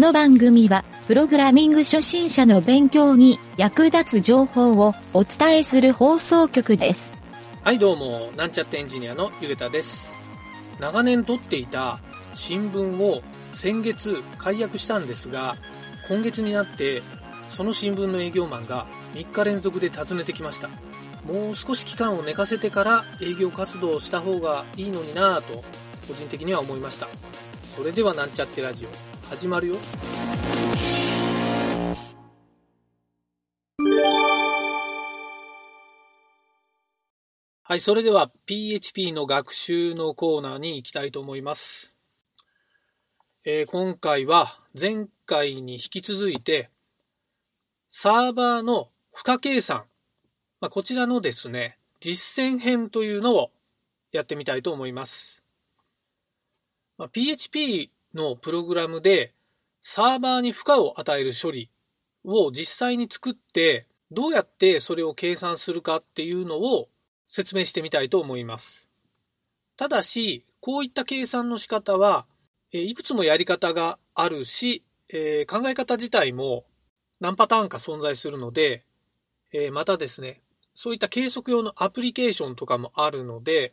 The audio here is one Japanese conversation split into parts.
この番組は、プログラミング初心者の勉強に役立つ情報をお伝えする放送局です。はいどうも、なんちゃってエンジニアのゆげたです。長年取っていた新聞を先月解約したんですが、今月になってその新聞の営業マンが3日連続で訪ねてきました。もう少し期間を寝かせてから営業活動をした方がいいのになぁと個人的には思いました。それではなんちゃってラジオ始まるよ。はい、それでは PHP の学習のコーナーに行きたいと思います。えー今回は前回に引き続いてサーバーの負荷計算、まあ、こちらのですね、実践編というのをやってみたいと思います。まあ PHP のプログラムでサーバーに負荷を与える処理を実際に作ってどうやってそれを計算するかっていうのを説明してみたいと思います。ただし、こういった計算の仕方は、いくつもやり方があるし、え考え方自体も何パターンか存在するので、えまたですね、そういった計測用のアプリケーションとかもあるので、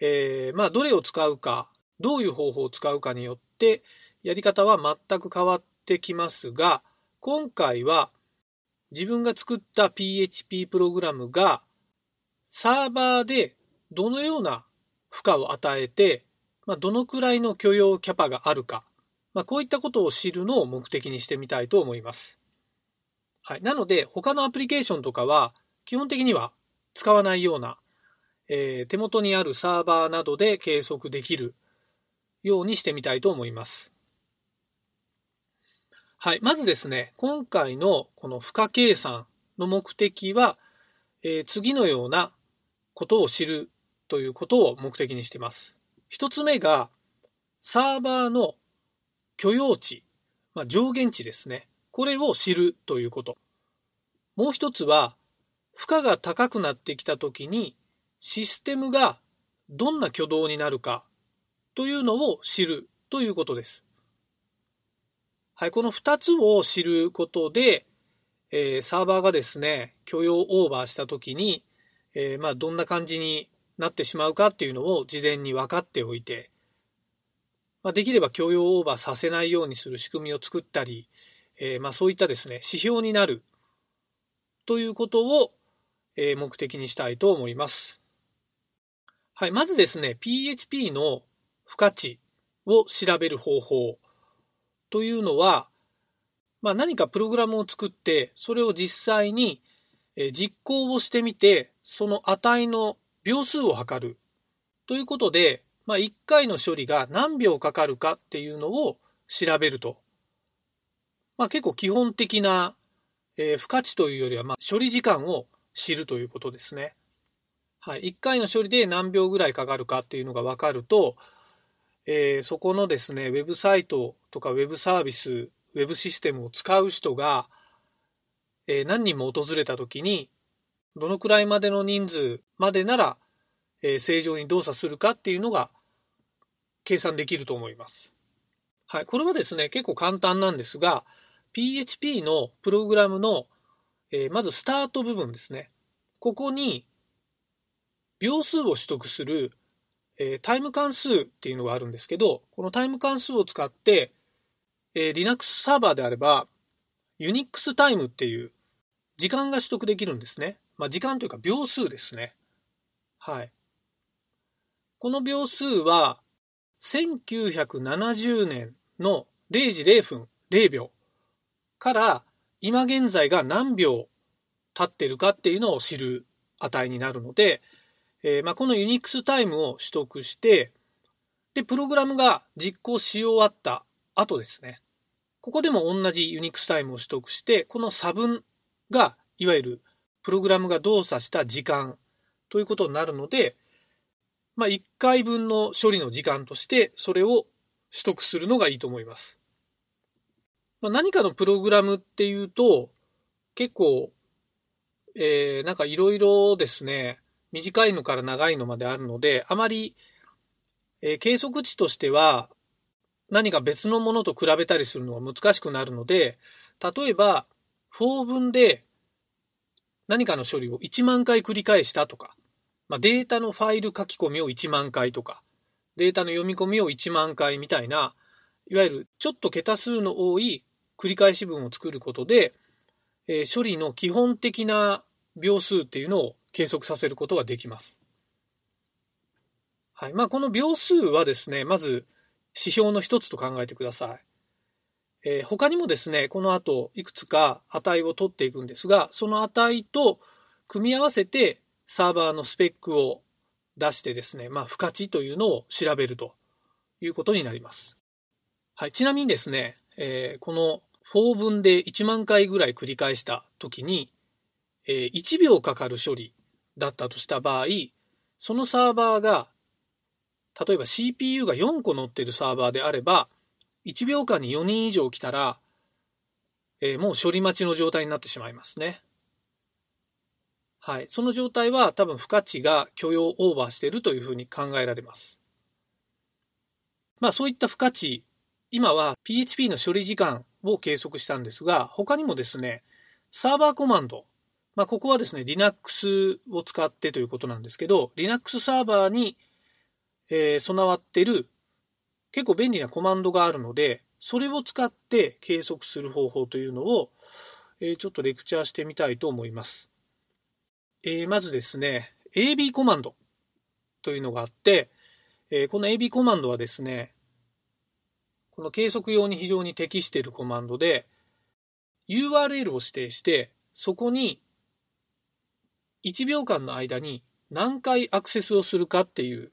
えーまあ、どれを使うか、どういう方法を使うかによって、やり方は全く変わってきますが、今回は自分が作った PHP プログラムがサーバーでどのような負荷を与えて、まあ、どのくらいの許容キャパがあるか、まあ、こういったことを知るのを目的にしてみたいと思います。はい。なので、他のアプリケーションとかは、基本的には使わないような、えー手元にあるサーバーなどで計測できるようにしてみたいと思います。はい。まずですね、今回のこの負荷計算の目的は、えー次のようなことを知るということを目的にしています。一つ目が、サーバーの許容値、まあ、上限値ですね。これを知るということ。もう一つは、負荷が高くなってきたときに、システムがどんな挙動になるかというのを知るということです。はい、この二つを知ることで、えーサーバーがですね、許容オーバーしたときに、えーまあ、どんな感じになってしまうかっていうのを事前に分かっておいて、まあ、できれば許容オーバーさせないようにする仕組みを作ったり、えーまあ、そういったですね、指標になるということを、え目的にしたいと思います。はい、まずですね、PHP の付加値を調べる方法というのは、まあ、何かプログラムを作って、それを実際に実行をしてみて、その値の秒数を測る。ということで、まあ、1回の処理が何秒かかるかっていうのを調べると。まあ、結構基本的な、えー付加値というよりは、まあ、処理時間を知るということですね。はい。1回の処理で何秒ぐらいかかるかっていうのが分かると、えーそこのですね、ウェブサイトとかウェブサービス、ウェブシステムを使う人が、えー何人も訪れたときに、どのくらいまでの人数までなら、えー正常に動作するかっていうのが計算できると思います。はい。これはですね、結構簡単なんですが、PHP のプログラムの、えーまずスタート部分ですね。ここに秒数を取得する、えータイム関数っていうのがあるんですけど、このタイム関数を使って、えー Linux サーバーであれば、Unix タイムっていう時間が取得できるんですね。まあ、時間というか秒数ですね。はい。この秒数は、1970年の0時0分0秒から今現在が何秒経ってるかっていうのを知る値になるので、えーまあ、この Unix タイムを取得して、で、プログラムが実行し終わった後ですね。ここでも同じ Unix タイムを取得して、この差分が、いわゆるプログラムが動作した時間ということになるので、まあ、1回分の処理の時間として、それを取得するのがいいと思います。まあ、何かのプログラムっていうと、結構、えーなんかいろいろですね、短いのから長いのまであるので、あまり、えー計測値としては、何か別のものと比べたりするのは難しくなるので、例えば、4分で何かの処理を1万回繰り返したとか、まあ、データのファイル書き込みを1万回とか、データの読み込みを1万回みたいな、いわゆるちょっと桁数の多い繰り返し文を作ることで、えー、処理の基本的な秒数っていうのを計測させることができます。はい。まあ、この秒数はですね、まず指標の一つと考えてください。えー、他にもですね、この後いくつか値を取っていくんですが、その値と組み合わせてサーバーのスペックを出してですね、まあ、不価値というのを調べるということになります。はい。ちなみにですね、えー、この4分で1万回ぐらい繰り返したときに、えー、1秒かかる処理だったとした場合、そのサーバーが、例えば CPU が4個乗っているサーバーであれば、1秒間に4人以上来たら、えー、もう処理待ちの状態になってしまいますね。はい。その状態は多分付加値が許容オーバーしているというふうに考えられます。まあそういった付加値、今は PHP の処理時間を計測したんですが、他にもですね、サーバーコマンド、まあここはですね、Linux を使ってということなんですけど、Linux サーバーに、えー、備わってる結構便利なコマンドがあるので、それを使って計測する方法というのを、えー、ちょっとレクチャーしてみたいと思います。えー、まずですね、AB コマンドというのがあって、え、この AB コマンドはですね、この計測用に非常に適しているコマンドで、URL を指定して、そこに1秒間の間に何回アクセスをするかっていう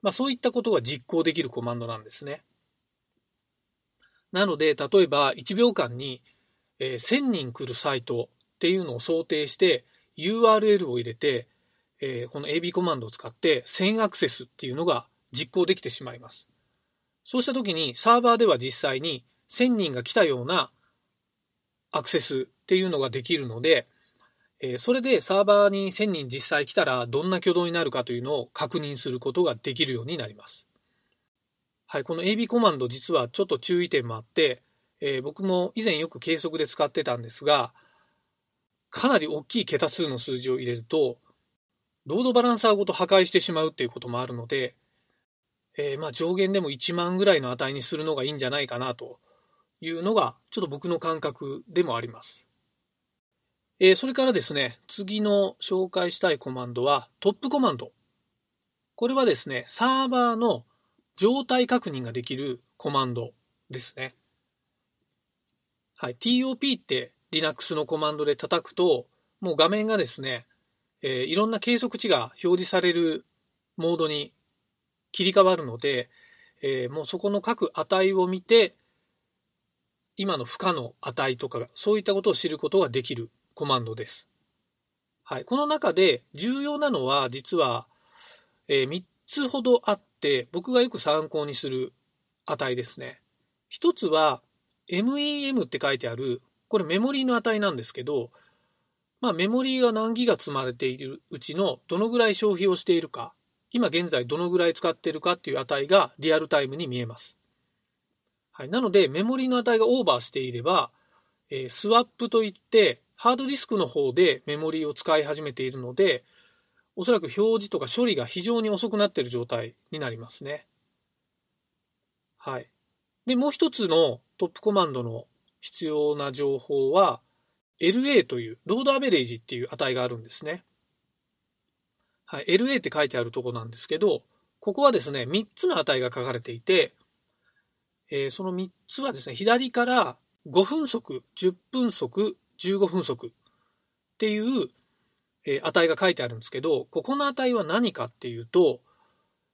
まあ、そういったことが実行できるコマンドなんですね。なので、例えば1秒間にえ1000人来るサイトっていうのを想定して URL を入れて、えこの AB コマンドを使って1000アクセスっていうのが実行できてしまいます。そうした時にサーバーでは実際に1000人が来たようなアクセスっていうのができるので、えー、それでサーバーに1000人実際来たらどんな挙動になるかというのを確認することができるようになります。はい、この AB コマンド実はちょっと注意点もあって、えー、僕も以前よく計測で使ってたんですが、かなり大きい桁数の数字を入れると、ロードバランサーごと破壊してしまうっていうこともあるので、えー、まあ上限でも1万ぐらいの値にするのがいいんじゃないかなというのが、ちょっと僕の感覚でもあります。えー、それからですね、次の紹介したいコマンドはトップコマンド。これはですね、サーバーの状態確認ができるコマンドですね。はい、TOP って Linux のコマンドで叩くと、もう画面がですね、えー、いろんな計測値が表示されるモードに切り替わるので、えー、もうそこの各値を見て、今の負荷の値とか、そういったことを知ることができるコマンドです。はい。この中で重要なのは実は、えー、3つほどあって、僕がよく参考にする値ですね。一つは MEM って書いてある、これメモリーの値なんですけど、まあメモリーが何ギガ積まれているうちのどのぐらい消費をしているか、今現在どのぐらい使っているかっていう値がリアルタイムに見えます。はい。なのでメモリーの値がオーバーしていれば、えー、スワップといってハードディスクの方でメモリーを使い始めているので、おそらく表示とか処理が非常に遅くなっている状態になりますね。はい。で、もう一つのトップコマンドの必要な情報は、LA という、ロードアベレージっていう値があるんですね。はい。LA って書いてあるとこなんですけど、ここはですね、3つの値が書かれていて、えー、その3つはですね、左から5分速、10分速、15分速っていう、え値が書いてあるんですけど、ここの値は何かっていうと、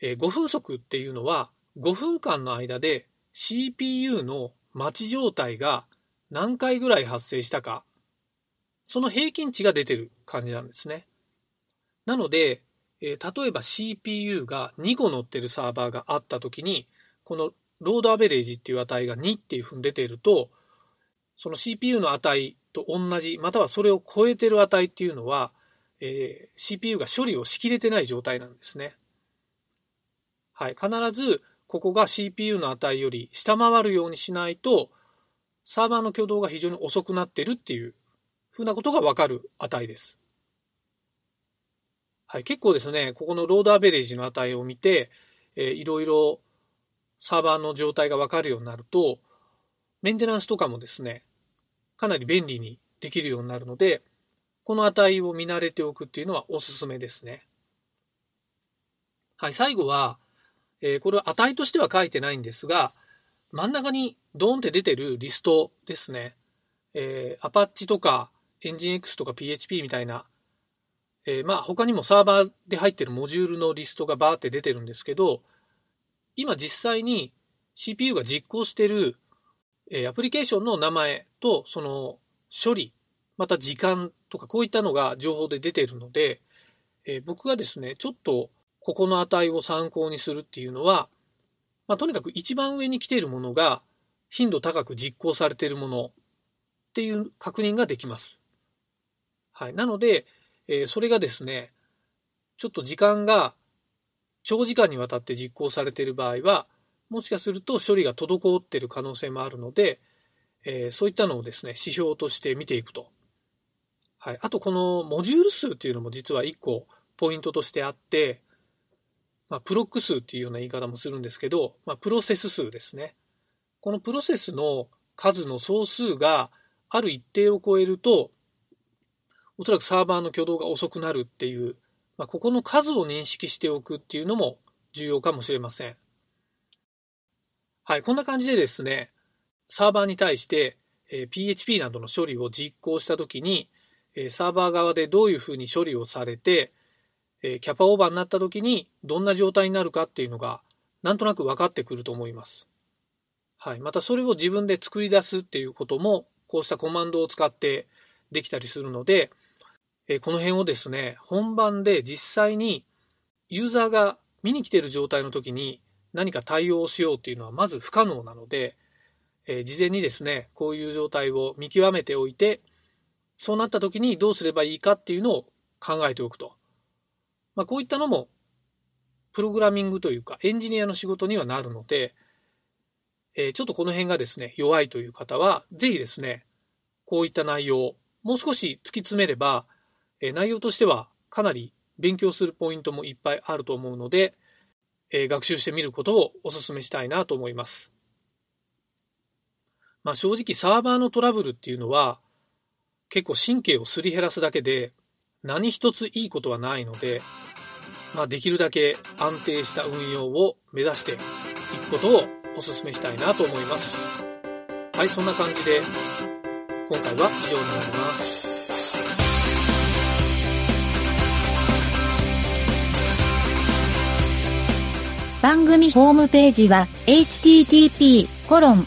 え5分速っていうのは5分間の間で CPU の待ち状態が何回ぐらい発生したか、その平均値が出てる感じなんですね。なので、え例えば CPU が2個乗ってるサーバーがあったときに、このロードアベレージっていう値が2っていうふうに出ていると、その CPU の値と同じ、またはそれを超えてる値っていうのは、えー、CPU が処理をしきれてない状態なんですね。はい。必ず、ここが CPU の値より下回るようにしないと、サーバーの挙動が非常に遅くなってるっていうふうなことがわかる値です。はい、結構ですね、ここのロードアベレージの値を見て、えー、いろいろサーバーの状態がわかるようになると、メンテナンスとかもですね、かなり便利にできるようになるので、この値を見慣れておくっていうのはおすすめですね。はい、最後は、えー、これは値としては書いてないんですが、真ん中にドーンって出てるリストですね。えー、アパッチとかエンジン X とか PHP みたいな、えー、まあ他にもサーバーで入ってるモジュールのリストがバーって出てるんですけど、今実際に CPU が実行してる、えー、アプリケーションの名前とその処理また時間とかこういったのが情報で出ているので、えー、僕がですね、ちょっとここの値を参考にするっていうのは、まあ、とにかく一番上に来ているものが頻度高く実行されているものっていう確認ができます。はい。なので、えー、それがですね、ちょっと時間が長時間にわたって実行されている場合は、もしかすると処理が滞っている可能性もあるので、えー、そういったのをですね、指標として見ていくとはい。あと、このモジュール数っていうのも実は1個ポイントとしてあって、まあ、プロック数っていうような言い方もするんですけど、まあ、プロセス数ですね。このプロセスの数の総数がある一定を超えると、おそらくサーバーの挙動が遅くなるっていう、まあ、ここの数を認識しておくっていうのも重要かもしれません。はい、こんな感じでですね、サーバーに対して、え、PHP などの処理を実行したときに、サーバー側でどういうふうに処理をされて、キャパオーバーになった時にどんな状態になるかっていうのがなんとなく分かってくると思います。はい。またそれを自分で作り出すっていうこともこうしたコマンドを使ってできたりするので、この辺をですね、本番で実際にユーザーが見に来ている状態の時に何か対応しようっていうのはまず不可能なので、え事前にですね、こういう状態を見極めておいて、そうなった時にどうすればいいかっていうのを考えておくと。まあ、こういったのも、プログラミングというかエンジニアの仕事にはなるので、えー、ちょっとこの辺がですね、弱いという方は、ぜひですね、こういった内容を、もう少し突き詰めれば、えー、内容としてはかなり勉強するポイントもいっぱいあると思うので、えー、学習してみることをお勧めしたいなと思います。まあ、正直サーバーのトラブルっていうのは、結構神経をすり減らすだけで何一ついいことはないので、まあ、できるだけ安定した運用を目指していくことをお勧めしたいなと思います。はい、そんな感じで今回は以上になります。番組ホームページは http コロン